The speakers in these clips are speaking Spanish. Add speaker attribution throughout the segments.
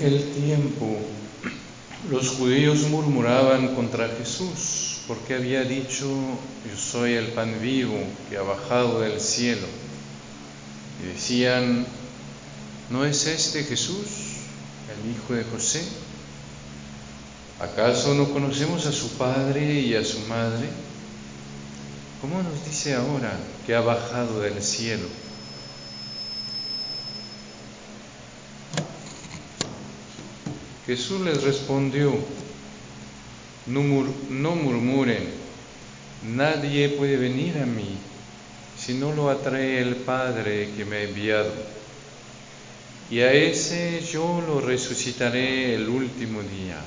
Speaker 1: Aquel tiempo los judíos murmuraban contra Jesús porque había dicho, yo soy el pan vivo que ha bajado del cielo. Y decían, ¿no es este Jesús, el hijo de José? ¿Acaso no conocemos a su padre y a su madre? ¿Cómo nos dice ahora que ha bajado del cielo? Jesús les respondió, no, murmuren, nadie puede venir a mí si no lo atrae el Padre que me ha enviado. Y a ese yo lo resucitaré el último día.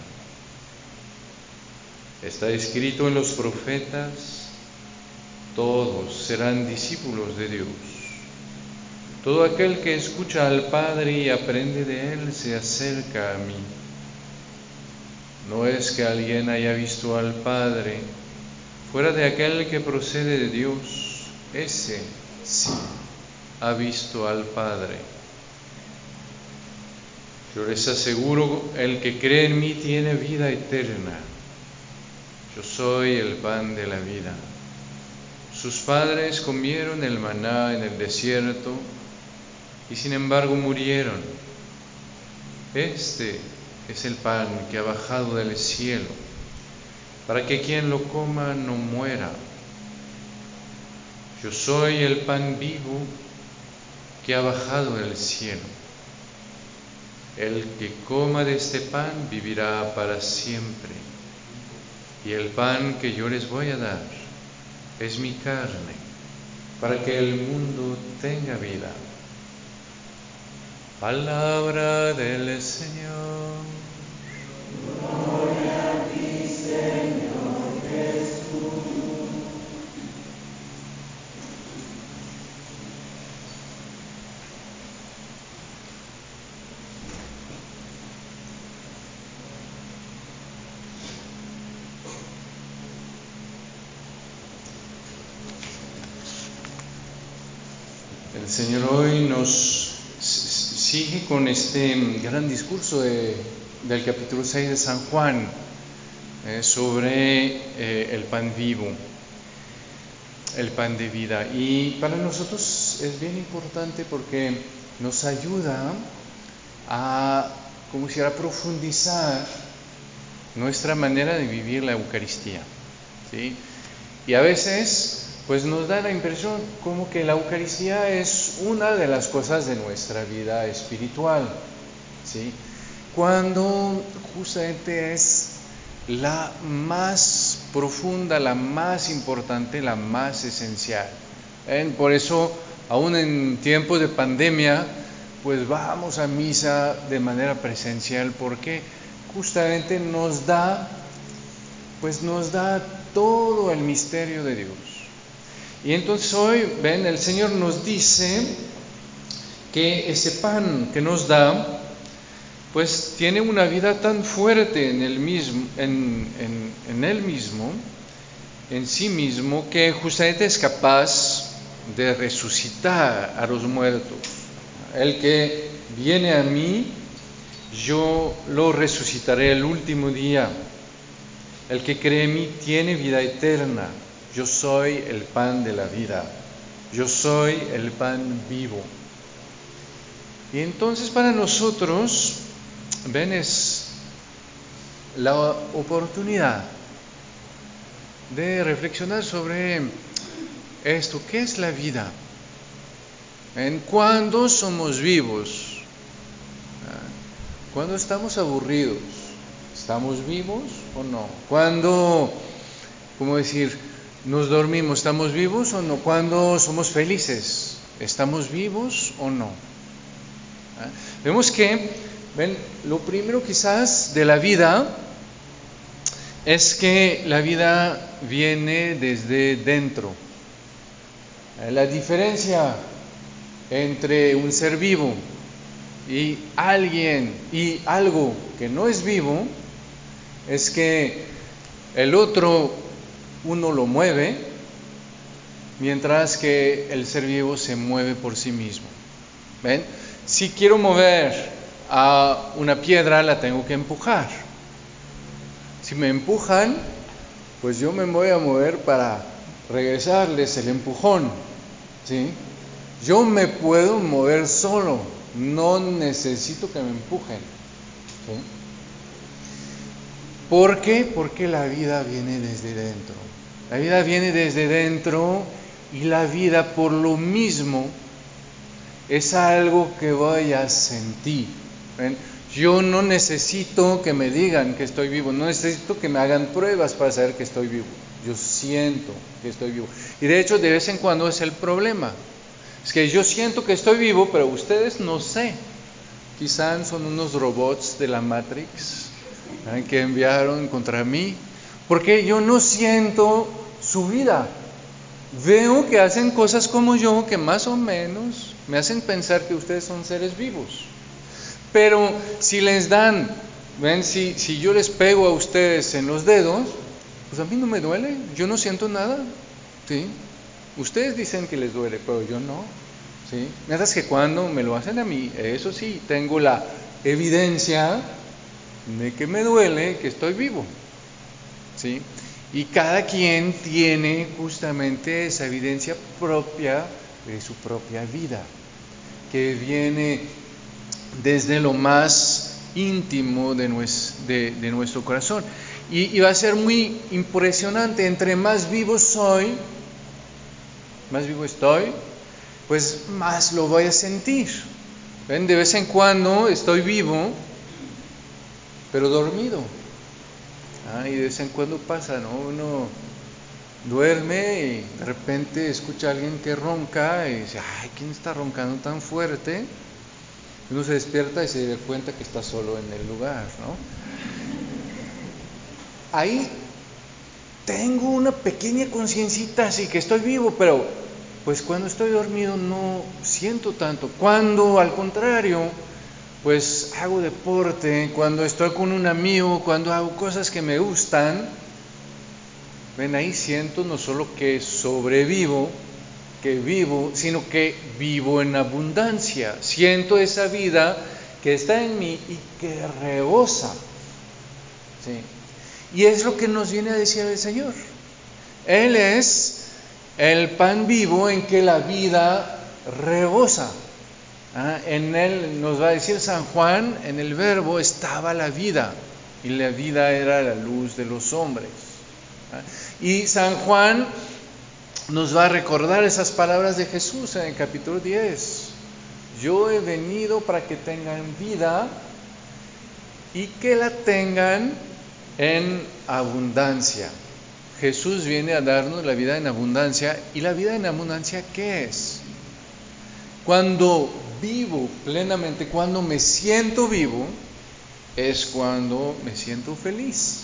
Speaker 1: Está escrito en los profetas, todos serán discípulos de Dios. Todo aquel que escucha al Padre y aprende de Él se acerca a mí. No es que alguien haya visto al Padre fuera de aquel que procede de Dios, ese sí ha visto al Padre. Yo les aseguro, el que cree en mí tiene vida eterna. Yo soy el pan de la vida. Sus padres comieron el maná en el desierto y sin embargo murieron. Este es el pan que ha bajado del cielo, para que quien lo coma no muera. Yo soy el pan vivo que ha bajado del cielo. El que coma de este pan vivirá para siempre. Y el pan que yo les voy a dar es mi carne, para que el mundo tenga vida. Palabra del Señor.
Speaker 2: Gloria a ti, Señor Jesús.
Speaker 1: El Señor hoy nos sigue con este gran discurso del capítulo 6 de San Juan eh, sobre eh, el pan vivo, el pan de vida. Y para nosotros es bien importante porque nos ayuda a, como si profundizar nuestra manera de vivir la Eucaristía. ¿sí? Y a veces pues nos da la impresión como que la Eucaristía es una de las cosas de nuestra vida espiritual, ¿sí? Cuando justamente es la más profunda, la más importante, la más esencial. ¿eh? Por eso, aún en tiempos de pandemia, pues vamos a misa de manera presencial, porque justamente nos da, pues nos da todo el misterio de Dios. Y entonces hoy, ven, el Señor nos dice que ese pan que nos da, pues tiene una vida tan fuerte en mismo, en, en, él mismo, en sí mismo, que justamente es capaz de resucitar a los muertos. El que viene a mí, yo lo resucitaré el último día. El que cree en mí tiene vida eterna. Yo soy el pan de la vida. Yo soy el pan vivo. Y entonces para nosotros, ven, es la oportunidad de reflexionar sobre esto, ¿qué es la vida? ¿En cuándo somos vivos? ¿Cuándo estamos aburridos? ¿Estamos vivos o no? ¿Cuándo, cómo decir, nos dormimos, ¿estamos vivos o no? Cuando somos felices, ¿estamos vivos o no? ¿Ah? Vemos que, ven, lo primero quizás de la vida es que la vida viene desde dentro. La diferencia entre un ser vivo y alguien y algo que no es vivo es que el otro uno lo mueve, mientras que el ser vivo se mueve por sí mismo. ¿Ven? Si quiero mover a una piedra la tengo que empujar. Si me empujan, pues yo me voy a mover para regresarles el empujón. ¿sí? Yo me puedo mover solo, no necesito que me empujen. ¿Por qué? Porque la vida viene desde dentro. La vida viene desde dentro y la vida por lo mismo es algo que voy a sentir. Yo no necesito que me digan que estoy vivo, no necesito que me hagan pruebas para saber que estoy vivo. Yo siento que estoy vivo. Y de hecho, de vez en cuando es el problema. Es que yo siento que estoy vivo, pero ustedes no sé. Quizás son unos robots de la Matrix. Que enviaron contra mí, porque yo no siento su vida. Veo que hacen cosas como yo, que más o menos me hacen pensar que ustedes son seres vivos. Pero si les dan, ven, si, si yo les pego a ustedes en los dedos, pues a mí no me duele, yo no siento nada. ¿sí? Ustedes dicen que les duele, pero yo no. ¿sí? Mientras que cuando me lo hacen a mí, eso sí, tengo la evidencia de que me duele, que estoy vivo. ¿sí? Y cada quien tiene justamente esa evidencia propia de su propia vida, que viene desde lo más íntimo de, nuestro corazón. Y, y, va a ser muy impresionante, entre más vivo soy, más vivo estoy, pues más lo voy a sentir. ¿Ven? De vez en cuando estoy vivo, pero dormido. Ah, y de vez en cuando pasa, ¿no? Uno duerme y de repente escucha a alguien que ronca y dice, ay, ¿quién está roncando tan fuerte? Uno se despierta y se da cuenta que está solo en el lugar, ¿no? Ahí tengo una pequeña conciencita así que estoy vivo, pero pues cuando estoy dormido no siento tanto. Cuando al contrario, pues hago deporte, cuando estoy con un amigo, cuando hago cosas que me gustan, ven ahí siento no solo que sobrevivo, que vivo, sino que vivo en abundancia. Siento esa vida que está en mí y que rebosa. ¿sí? Y es lo que nos viene a decir el Señor. Él es el pan vivo en que la vida rebosa. ¿Ah? En él nos va a decir San Juan, en el verbo estaba la vida y la vida era la luz de los hombres. ¿Ah? Y San Juan nos va a recordar esas palabras de Jesús en el capítulo 10. Yo he venido para que tengan vida y que la tengan en abundancia. Jesús viene a darnos la vida en abundancia. ¿Y la vida en abundancia qué es? Cuando vivo plenamente, cuando me siento vivo, es cuando me siento feliz.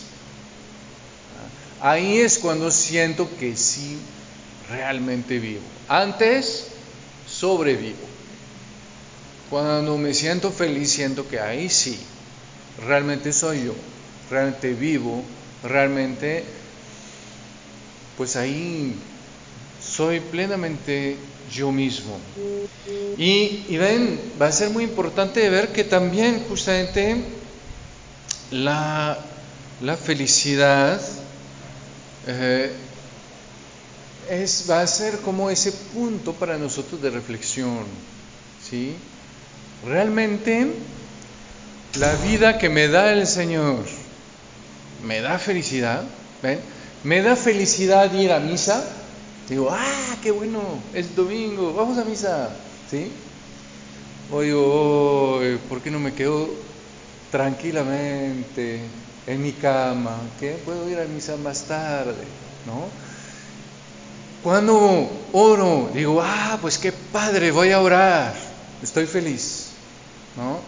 Speaker 1: Ahí es cuando siento que sí, realmente vivo. Antes, sobrevivo. Cuando me siento feliz, siento que ahí sí, realmente soy yo, realmente vivo, realmente, pues ahí soy plenamente yo mismo. Y, ven, va a ser muy importante ver que también justamente la, la felicidad eh, es, va a ser como ese punto para nosotros de reflexión. ¿sí? Realmente la vida que me da el Señor me da felicidad. ¿ven? Me da felicidad ir a misa. Digo, ah, qué bueno, es domingo, vamos a misa. ¿Sí? O digo, oh, ¿por qué no me quedo tranquilamente en mi cama? ¿Qué? Puedo ir a misa más tarde, ¿no? Cuando oro, digo, ah, pues qué padre, voy a orar, estoy feliz, ¿no?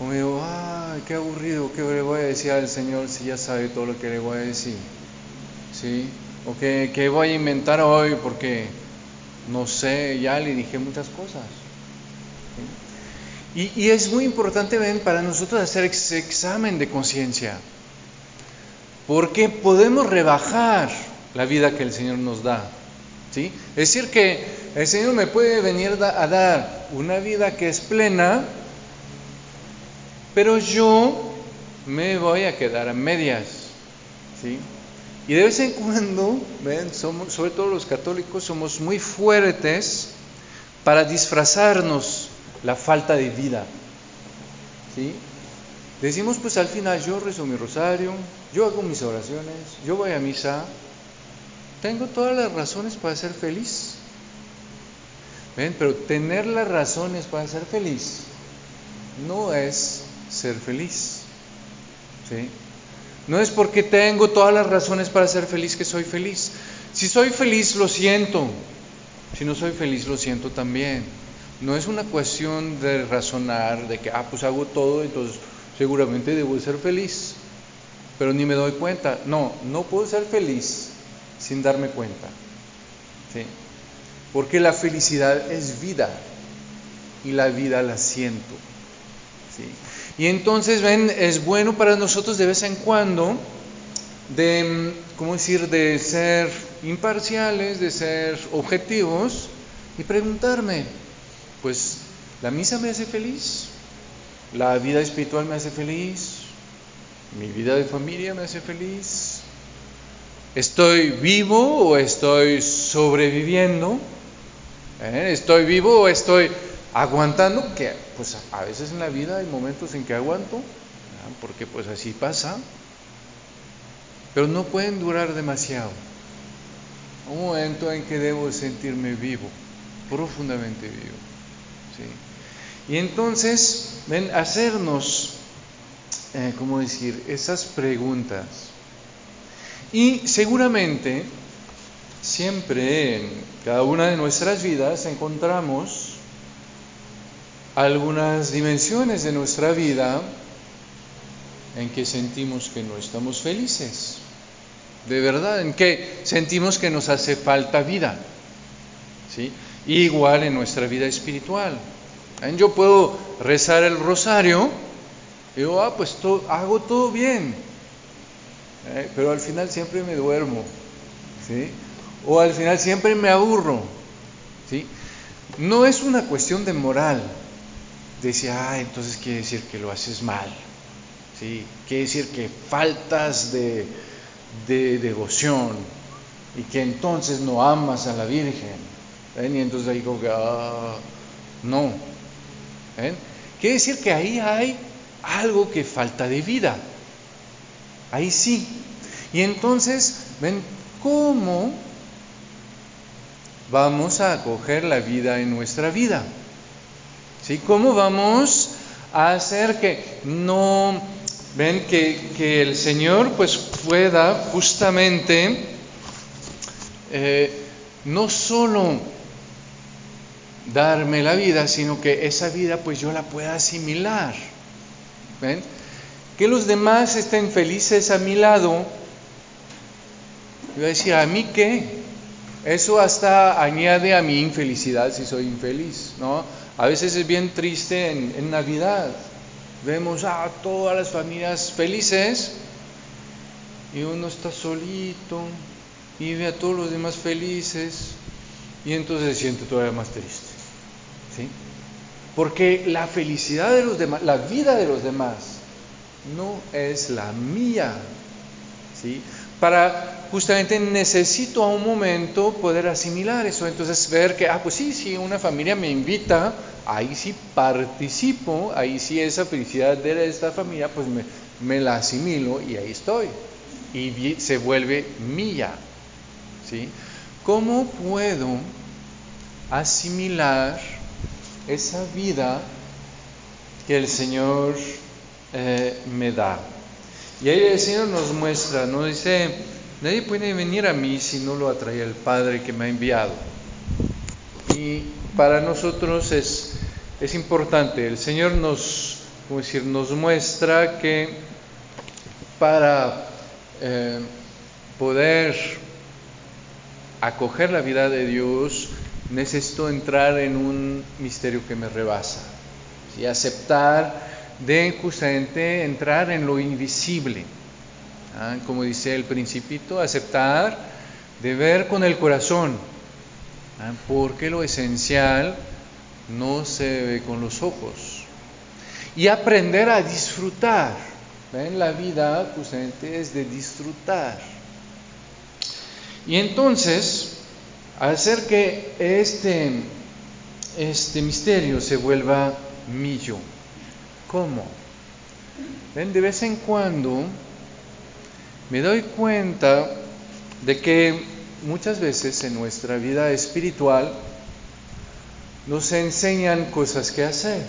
Speaker 1: O digo, ah, qué aburrido, ¿qué le voy a decir al Señor si ya sabe todo lo que le voy a decir? ¿Sí? O que, que voy a inventar hoy porque, no sé, ya le dije muchas cosas. Y, y, es muy importante, ven, para nosotros hacer ese examen de conciencia. Porque podemos rebajar la vida que el Señor nos da. ¿sí? Es decir, que el Señor me puede venir a dar una vida que es plena, pero yo me voy a quedar a medias. ¿sí? Y de vez en cuando, ven, sobre todo los católicos, somos muy fuertes para disfrazarnos la falta de vida. ¿sí? Decimos, pues al final yo rezo mi rosario, yo hago mis oraciones, yo voy a misa, tengo todas las razones para ser feliz. ¿Ven? Pero tener las razones para ser feliz no es ser feliz. ¿Sí? No es porque tengo todas las razones para ser feliz que soy feliz. Si soy feliz, lo siento. Si no soy feliz, lo siento también. No es una cuestión de razonar, de que, ah, pues hago todo, entonces seguramente debo ser feliz. Pero ni me doy cuenta. No, no puedo ser feliz sin darme cuenta. ¿Sí? Porque la felicidad es vida y la vida la siento. ¿Sí? Y entonces, ven, es bueno para nosotros de vez en cuando de, ¿cómo decir?, de ser imparciales, de ser objetivos y preguntarme, pues, ¿la misa me hace feliz? ¿La vida espiritual me hace feliz? ¿Mi vida de familia me hace feliz? ¿Estoy vivo o estoy sobreviviendo? ¿Eh? ¿Estoy vivo o estoy aguantando? Que pues a veces en la vida hay momentos en que aguanto, porque pues así pasa, pero no pueden durar demasiado. Un momento en que debo sentirme vivo, profundamente vivo. ¿sí? Y entonces, ven, hacernos, eh, ¿cómo decir?, esas preguntas. Y seguramente, siempre en cada una de nuestras vidas encontramos algunas dimensiones de nuestra vida en que sentimos que no estamos felices. De verdad, en que sentimos que nos hace falta vida. ¿sí? Igual en nuestra vida espiritual. Yo puedo rezar el rosario y digo, ah, pues hago todo bien. ¿eh? pero al final siempre me duermo. ¿sí? O al final siempre me aburro. ¿sí? No es una cuestión de moral. Decir, ah, entonces quiere decir que lo haces mal. ¿sí? Quiere decir que faltas de, de devoción y que entonces no amas a la Virgen. ¿ven? Y entonces digo, ah, no. ¿ven? Quiere decir que ahí hay algo que falta de vida. Ahí sí. Y entonces, ¿ven cómo vamos a acoger la vida en nuestra vida? ¿Sí? ¿Cómo vamos a hacer que no, ven, que, que el Señor pues pueda justamente eh, no solo darme la vida, sino que esa vida pues yo la pueda asimilar. ¿Ven? Que los demás estén felices a mi lado. Yo decir, ¿a mí qué? Eso hasta añade a mi infelicidad si soy infeliz, ¿no? A veces es bien triste en, Navidad. Vemos a todas las familias felices y uno está solito y ve a todos los demás felices y entonces se siente todavía más triste. ¿Sí? Porque la felicidad de los demás, la vida de los demás, no es la mía. ¿Sí? Para justamente necesito a un momento poder asimilar eso, entonces ver que, ah, pues sí, si una familia me invita, ahí sí participo, ahí sí esa felicidad de esta familia, pues me, me la asimilo y ahí estoy. Y se vuelve mía. ¿sí? ¿Cómo puedo asimilar esa vida que el Señor eh, me da? Y ahí el Señor nos muestra, nos dice, nadie puede venir a mí si no lo atrae el Padre que me ha enviado. Y para nosotros es, es importante, el Señor nos, ¿cómo decir? nos muestra que para eh, poder acoger la vida de Dios, necesito entrar en un misterio que me rebasa y aceptar de justamente entrar en lo invisible. ¿Ah? Como dice el principito, aceptar de ver con el corazón, ¿ah? porque lo esencial no se ve con los ojos. y aprender a disfrutar. ¿Ven? La vida justamente es de disfrutar. Y entonces, hacer que este, este misterio se vuelva mío. ¿Cómo? ¿Ven? De vez en cuando me doy cuenta de que muchas veces en nuestra vida espiritual nos enseñan cosas que hacer.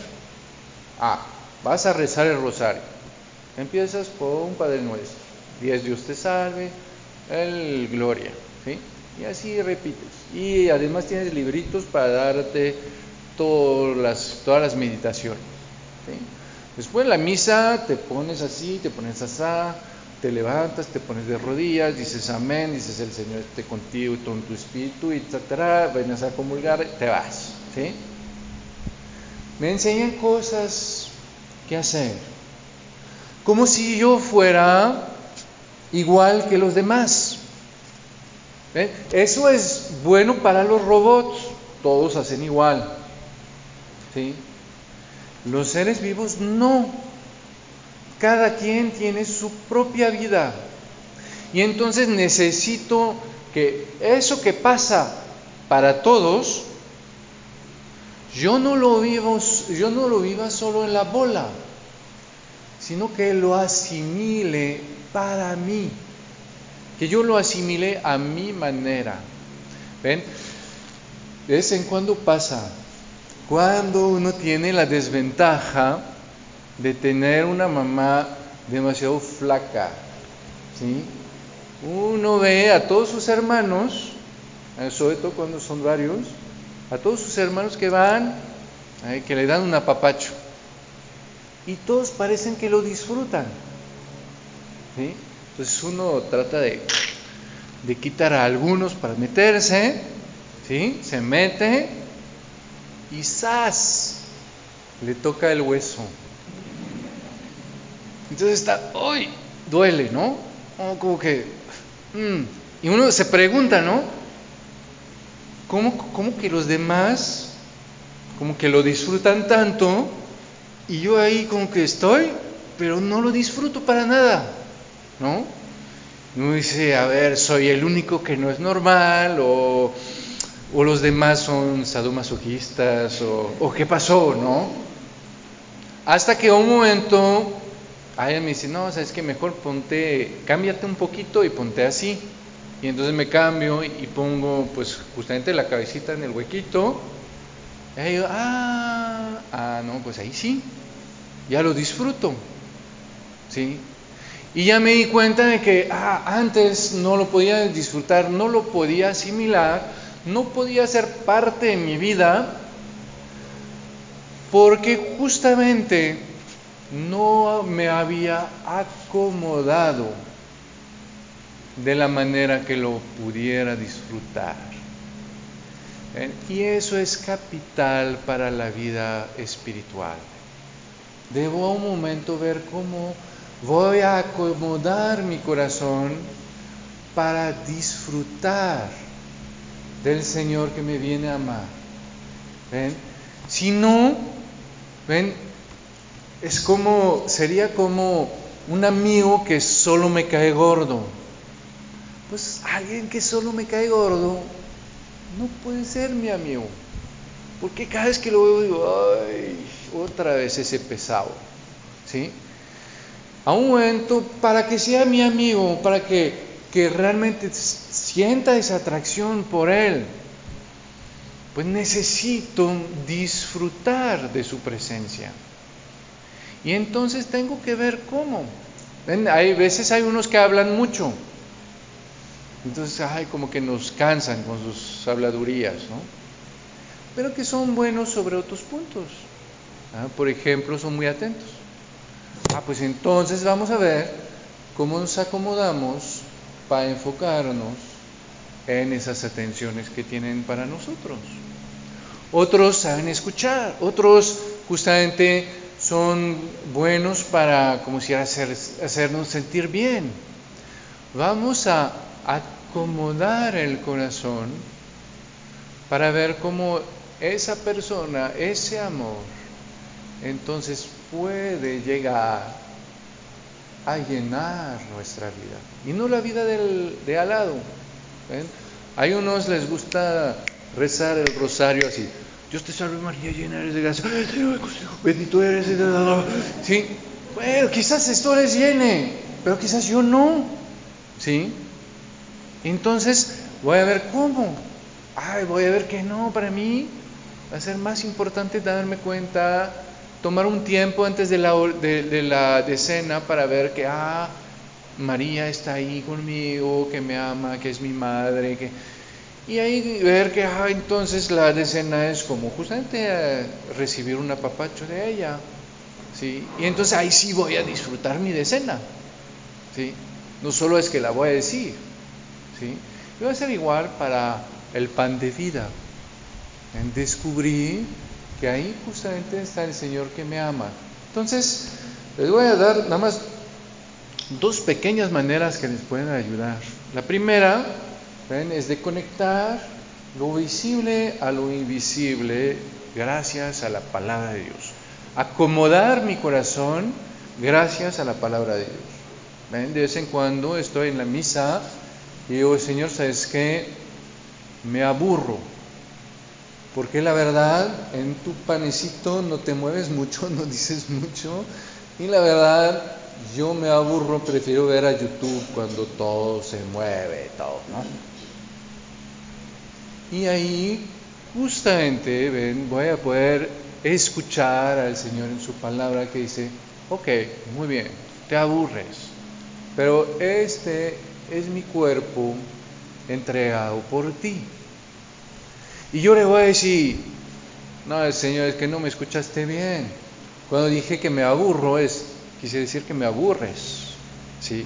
Speaker 1: Ah, vas a rezar el rosario. Empiezas por un Padre Nuestro. Dios te salve, el Gloria. ¿sí? Y así repites. Y además tienes libritos para darte todas las, meditaciones. Después en la misa te pones así, te pones así, te levantas, te pones de rodillas, dices amén, dices el Señor esté contigo y con tu espíritu, etcétera, vienes a comulgar, te vas. Me enseñan cosas que hacer, como si yo fuera igual que los demás. Eso es bueno para los robots, todos hacen igual. ¿sí? Los seres vivos no. Cada quien tiene su propia vida. Y entonces necesito que eso que pasa para todos, yo no lo vivo, yo no lo viva solo en la bola, sino que lo asimile para mí, que yo lo asimile a mi manera. ¿Ven? De vez en cuando pasa, cuando uno tiene la desventaja de tener una mamá demasiado flaca, ¿sí? Uno ve a todos sus hermanos, eh, sobre todo cuando son varios, a todos sus hermanos que van, eh, que le dan un apapacho, y todos parecen que lo disfrutan, ¿sí? Entonces uno trata de, de quitar a algunos para meterse, ¿sí? Se mete y ¡zas! Le toca el hueso. Entonces está, ¡ay! Duele, ¿no? como que... Mm. Y uno se pregunta, ¿no? ¿Cómo, ¿Cómo que los demás como que lo disfrutan tanto y yo ahí como que estoy, pero no lo disfruto para nada, ¿no? Uno dice, a ver, soy el único que no es normal o, o los demás son sadomasoquistas o, o qué pasó, ¿no? Hasta que un momento ella me dice, no, sabes que mejor ponte, cámbiate un poquito y ponte así. Y entonces me cambio y pongo pues justamente la cabecita en el huequito. Y ahí ah, ah, no, pues ahí sí, ya lo disfruto. ¿Sí? Y ya me di cuenta de que ah, antes no lo podía disfrutar, no lo podía asimilar, no podía ser parte de mi vida, porque justamente no me había acomodado de la manera que lo pudiera disfrutar. Y eso es capital para la vida espiritual. Debo un momento ver cómo voy a acomodar mi corazón para disfrutar del Señor que me viene a amar. Si no, ven, es como, sería como un amigo que solo me cae gordo. Pues alguien que solo me cae gordo no puede ser mi amigo. Porque cada vez que lo veo digo, ay, otra vez ese pesado. ¿Sí? A un momento, para que sea mi amigo, para que, que realmente sienta esa atracción por él, pues necesito disfrutar de su presencia. Y entonces tengo que ver cómo. Hay veces hay unos que hablan mucho. Entonces, ay, como que nos cansan con sus habladurías, ¿no? Pero que son buenos sobre otros puntos. ¿ah? Por ejemplo, son muy atentos. Ah, pues entonces vamos a ver cómo nos acomodamos para enfocarnos en esas atenciones que tienen para nosotros. Otros saben escuchar, otros justamente son buenos para, como si hacer, hacernos sentir bien. Vamos a acomodar el corazón para ver cómo esa persona, ese amor, entonces puede llegar a llenar nuestra vida. Y no la vida del, de al lado. ¿ven? Hay unos les gusta rezar el rosario así. Dios te salve María, llena eres de gracia. Bendito eres. Sí. Bueno, quizás esto les llene, pero quizás yo no. ¿Sí? Entonces voy a ver cómo. Ay, voy a ver que no, para mí va a ser más importante darme cuenta, tomar un tiempo antes de la, de, de la decena para ver que, ah, María está ahí conmigo, que me ama, que es mi madre, que... Y ahí ver que, ah, entonces la decena es como justamente eh, recibir un apapacho de ella, ¿sí? Y entonces ahí sí voy a disfrutar mi decena, ¿sí? No solo es que la voy a decir, ¿sí? Y va a ser igual para el pan de vida. En descubrir que ahí justamente está el Señor que me ama. Entonces, les voy a dar nada más dos pequeñas maneras que les pueden ayudar. La primera ¿ven? es de conectar lo visible a lo invisible gracias a la palabra de Dios. Acomodar mi corazón gracias a la palabra de Dios. De vez en cuando estoy en la misa y digo, Señor, ¿sabes qué? Me aburro. Porque la verdad, en tu panecito no te mueves mucho, no dices mucho. Y la verdad, yo me aburro, prefiero ver a YouTube cuando todo se mueve, todo, ¿no? Y ahí, justamente, ven, voy a poder escuchar al Señor en su palabra que dice, ok, muy bien, te aburres, pero este es mi cuerpo entregado por ti. Y yo le voy a decir, no, Señor, es que no me escuchaste bien. Cuando dije que me aburro es, quise decir que me aburres, ¿sí?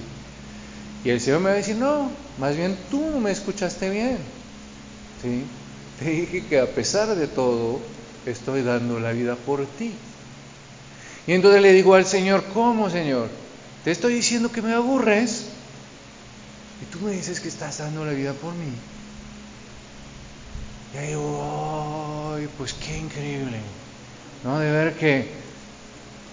Speaker 1: Y el Señor me va a decir, no, más bien tú no me escuchaste bien, ¿sí? Te dije que a pesar de todo, estoy dando la vida por ti. Y entonces le digo al Señor, ¿cómo, Señor? Te estoy diciendo que me aburres y tú me dices que estás dando la vida por mí. Y ahí digo, ¡ay, pues qué increíble! ¿No? De ver que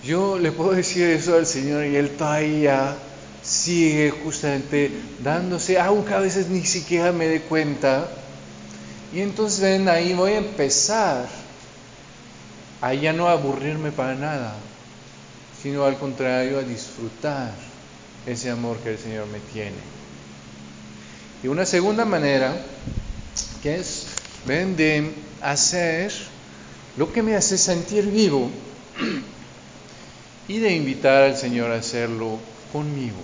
Speaker 1: yo le puedo decir eso al Señor y Él todavía sigue justamente dándose, aunque a veces ni siquiera me dé cuenta. Y entonces ven, ahí voy a empezar a ya no aburrirme para nada, sino al contrario a disfrutar ese amor que el Señor me tiene. Y una segunda manera, que es, ven, de hacer lo que me hace sentir vivo y de invitar al Señor a hacerlo conmigo.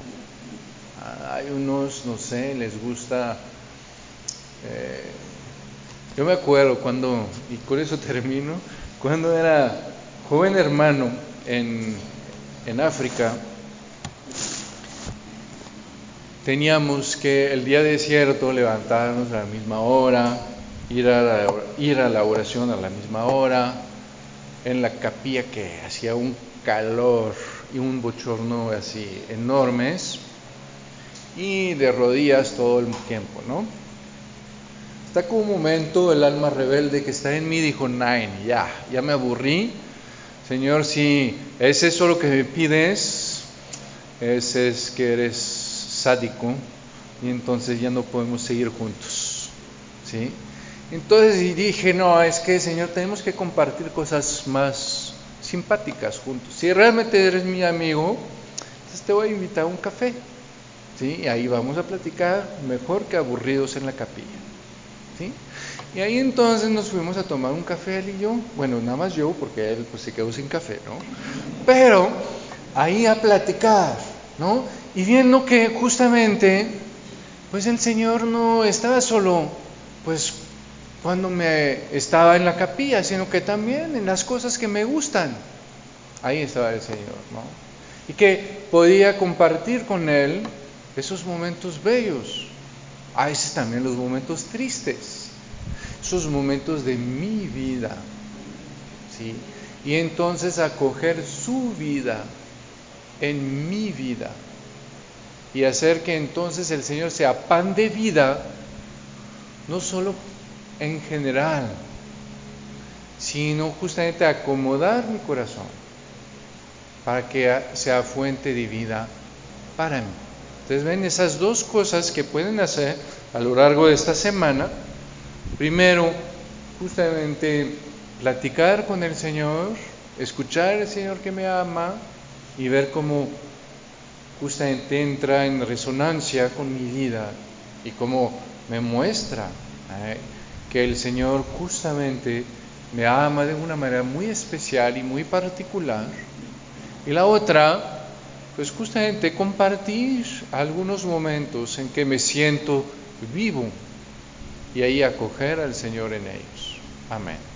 Speaker 1: Hay unos, no sé, les gusta... Eh, yo me acuerdo cuando, y con eso termino, cuando era joven hermano en, en África, teníamos que el día desierto levantarnos a la misma hora, ir a ir a la oración a la misma hora, en la capilla que hacía un calor y un bochorno así enormes, y de rodillas todo el tiempo, ¿no? Hasta que un momento el alma rebelde que está en mí dijo, Nine, ya, ya me aburrí. Señor, si es eso lo que me pides, ese es que eres sádico y entonces ya no podemos seguir juntos. ¿Sí? Entonces dije, no, es que Señor, tenemos que compartir cosas más simpáticas juntos. Si realmente eres mi amigo, entonces te voy a invitar a un café. ¿Sí? Y ahí vamos a platicar mejor que aburridos en la capilla. Y ahí entonces nos fuimos a tomar un café él y yo. Bueno, nada más yo, porque él pues se quedó sin café, ¿no? Pero ahí a platicar, ¿no? Y viendo que justamente, pues el Señor no estaba solo, pues cuando me estaba en la capilla, sino que también en las cosas que me gustan. Ahí estaba el Señor, ¿no? Y que podía compartir con Él esos momentos bellos, a veces también los momentos tristes, esos momentos de mi vida, ¿sí? Y entonces acoger su vida en mi vida y hacer que entonces el Señor sea pan de vida, no solo en general, sino justamente acomodar mi corazón para que sea fuente de vida para mí. Entonces ven esas dos cosas que pueden hacer a lo largo de esta semana. Primero, justamente platicar con el Señor, escuchar al Señor que me ama y ver cómo justamente entra en resonancia con mi vida y cómo me muestra eh, que el Señor justamente me ama de una manera muy especial y muy particular. Y la otra, pues justamente compartir algunos momentos en que me siento vivo y ahí acoger al Señor en ellos. Amén.